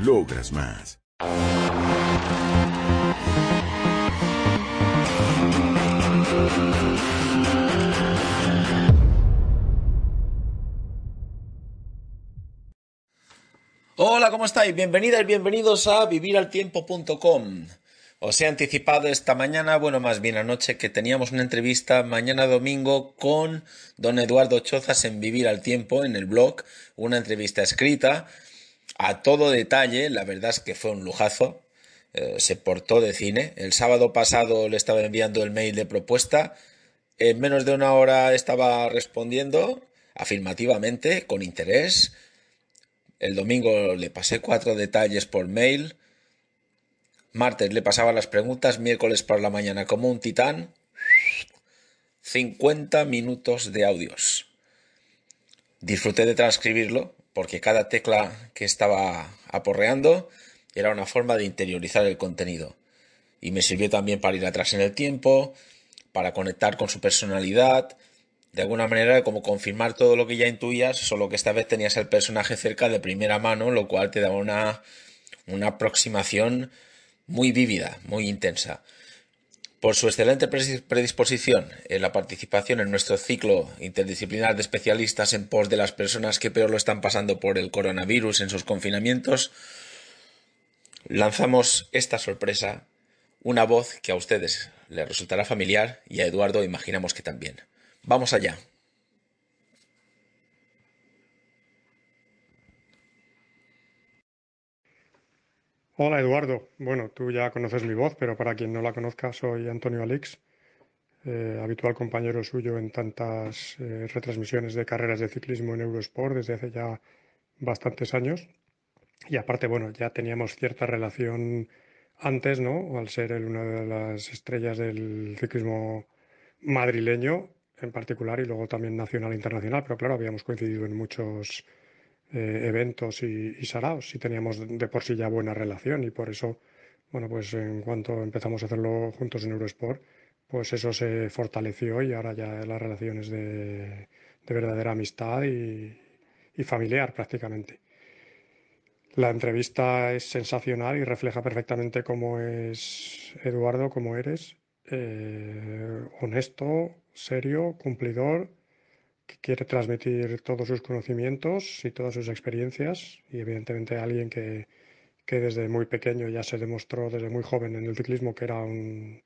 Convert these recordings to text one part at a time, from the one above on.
Logras más. Hola, ¿cómo estáis? Bienvenidas bienvenidos a viviraltiempo.com. Os he anticipado esta mañana, bueno, más bien anoche, que teníamos una entrevista mañana domingo con don Eduardo Chozas en Vivir al Tiempo, en el blog, una entrevista escrita a todo detalle, la verdad es que fue un lujazo, eh, se portó de cine. El sábado pasado le estaba enviando el mail de propuesta, en menos de una hora estaba respondiendo afirmativamente, con interés, el domingo le pasé cuatro detalles por mail. Martes le pasaba las preguntas, miércoles por la mañana como un titán. 50 minutos de audios. Disfruté de transcribirlo porque cada tecla que estaba aporreando era una forma de interiorizar el contenido. Y me sirvió también para ir atrás en el tiempo, para conectar con su personalidad, de alguna manera como confirmar todo lo que ya intuías, solo que esta vez tenías el personaje cerca de primera mano, lo cual te daba una, una aproximación muy vívida, muy intensa. Por su excelente predisposición en la participación en nuestro ciclo interdisciplinar de especialistas en pos de las personas que peor lo están pasando por el coronavirus en sus confinamientos, lanzamos esta sorpresa, una voz que a ustedes les resultará familiar y a Eduardo imaginamos que también. Vamos allá. Hola Eduardo, bueno, tú ya conoces mi voz, pero para quien no la conozca, soy Antonio Alix, eh, habitual compañero suyo en tantas eh, retransmisiones de carreras de ciclismo en Eurosport desde hace ya bastantes años. Y aparte, bueno, ya teníamos cierta relación antes, ¿no? Al ser él una de las estrellas del ciclismo madrileño en particular y luego también nacional e internacional, pero claro, habíamos coincidido en muchos eh, eventos y, y, saraos y teníamos de por sí ya buena relación y por eso, bueno, pues en cuanto empezamos a hacerlo juntos en Eurosport, pues eso se fortaleció y ahora ya la relación es de, de verdadera amistad y, y familiar prácticamente. La entrevista es sensacional y refleja perfectamente cómo es Eduardo, cómo eres, eh, honesto, serio, cumplidor, que quiere transmitir todos sus conocimientos y todas sus experiencias y evidentemente alguien que, que desde muy pequeño ya se demostró desde muy joven en el ciclismo que era un,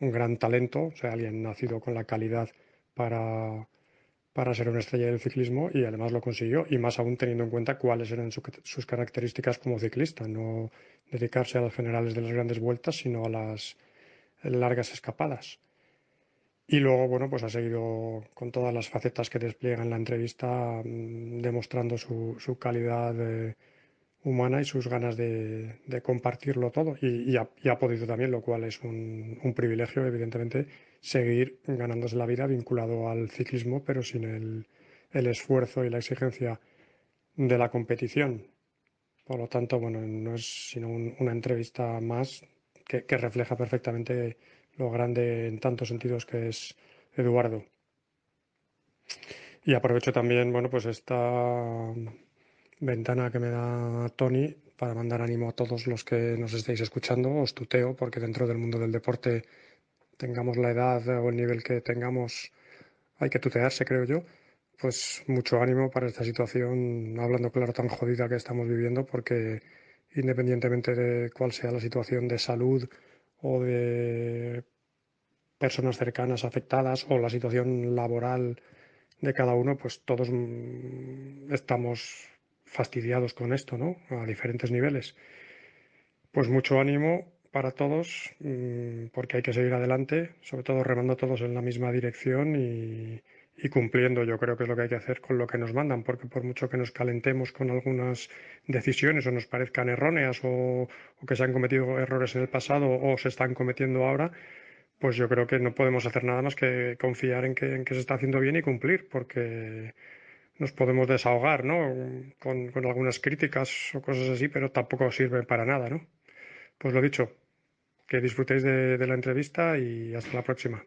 un gran talento, o sea, alguien nacido con la calidad para, para ser una estrella del ciclismo y además lo consiguió y más aún teniendo en cuenta cuáles eran su, sus características como ciclista, no dedicarse a los generales de las grandes vueltas, sino a las largas escapadas. Y luego, bueno, pues ha seguido con todas las facetas que despliega en la entrevista, mm, demostrando su, su calidad eh, humana y sus ganas de, de compartirlo todo. Y, ha, podido también, lo cual es un, un, privilegio, evidentemente, seguir ganándose la vida vinculado al ciclismo, pero sin el, el esfuerzo y la exigencia de la competición. Por lo tanto, bueno, no es sino un, una entrevista más que refleja perfectamente lo grande en tantos sentidos que es Eduardo. Y aprovecho también, bueno, pues esta ventana que me da Tony para mandar ánimo a todos los que nos estáis escuchando. Os tuteo porque dentro del mundo del deporte, tengamos la edad o el nivel que tengamos, hay que tutearse, creo yo. Pues mucho ánimo para esta situación, hablando claro, tan jodida que estamos viviendo, porque independientemente de cuál sea la situación de salud o de personas cercanas afectadas o la situación laboral de cada uno, pues todos mm, estamos fastidiados con esto, ¿no? A diferentes niveles. Pues mucho ánimo para todos, mm, porque hay que seguir adelante, sobre todo remando todos en la misma dirección y, y cumpliendo. Yo creo que es lo que hay que hacer con lo que nos mandan, porque por mucho que nos calentemos con algunas decisiones o nos parezcan erróneas o, que se han cometido errores en el pasado o se están cometiendo ahora, pues yo creo que no podemos hacer nada más que confiar en que, en que se está haciendo bien y cumplir, porque nos podemos desahogar, ¿no? Con, con algunas críticas o cosas así, pero tampoco sirve para nada, ¿no? Pues lo dicho, que disfrutéis de la entrevista y hasta la próxima.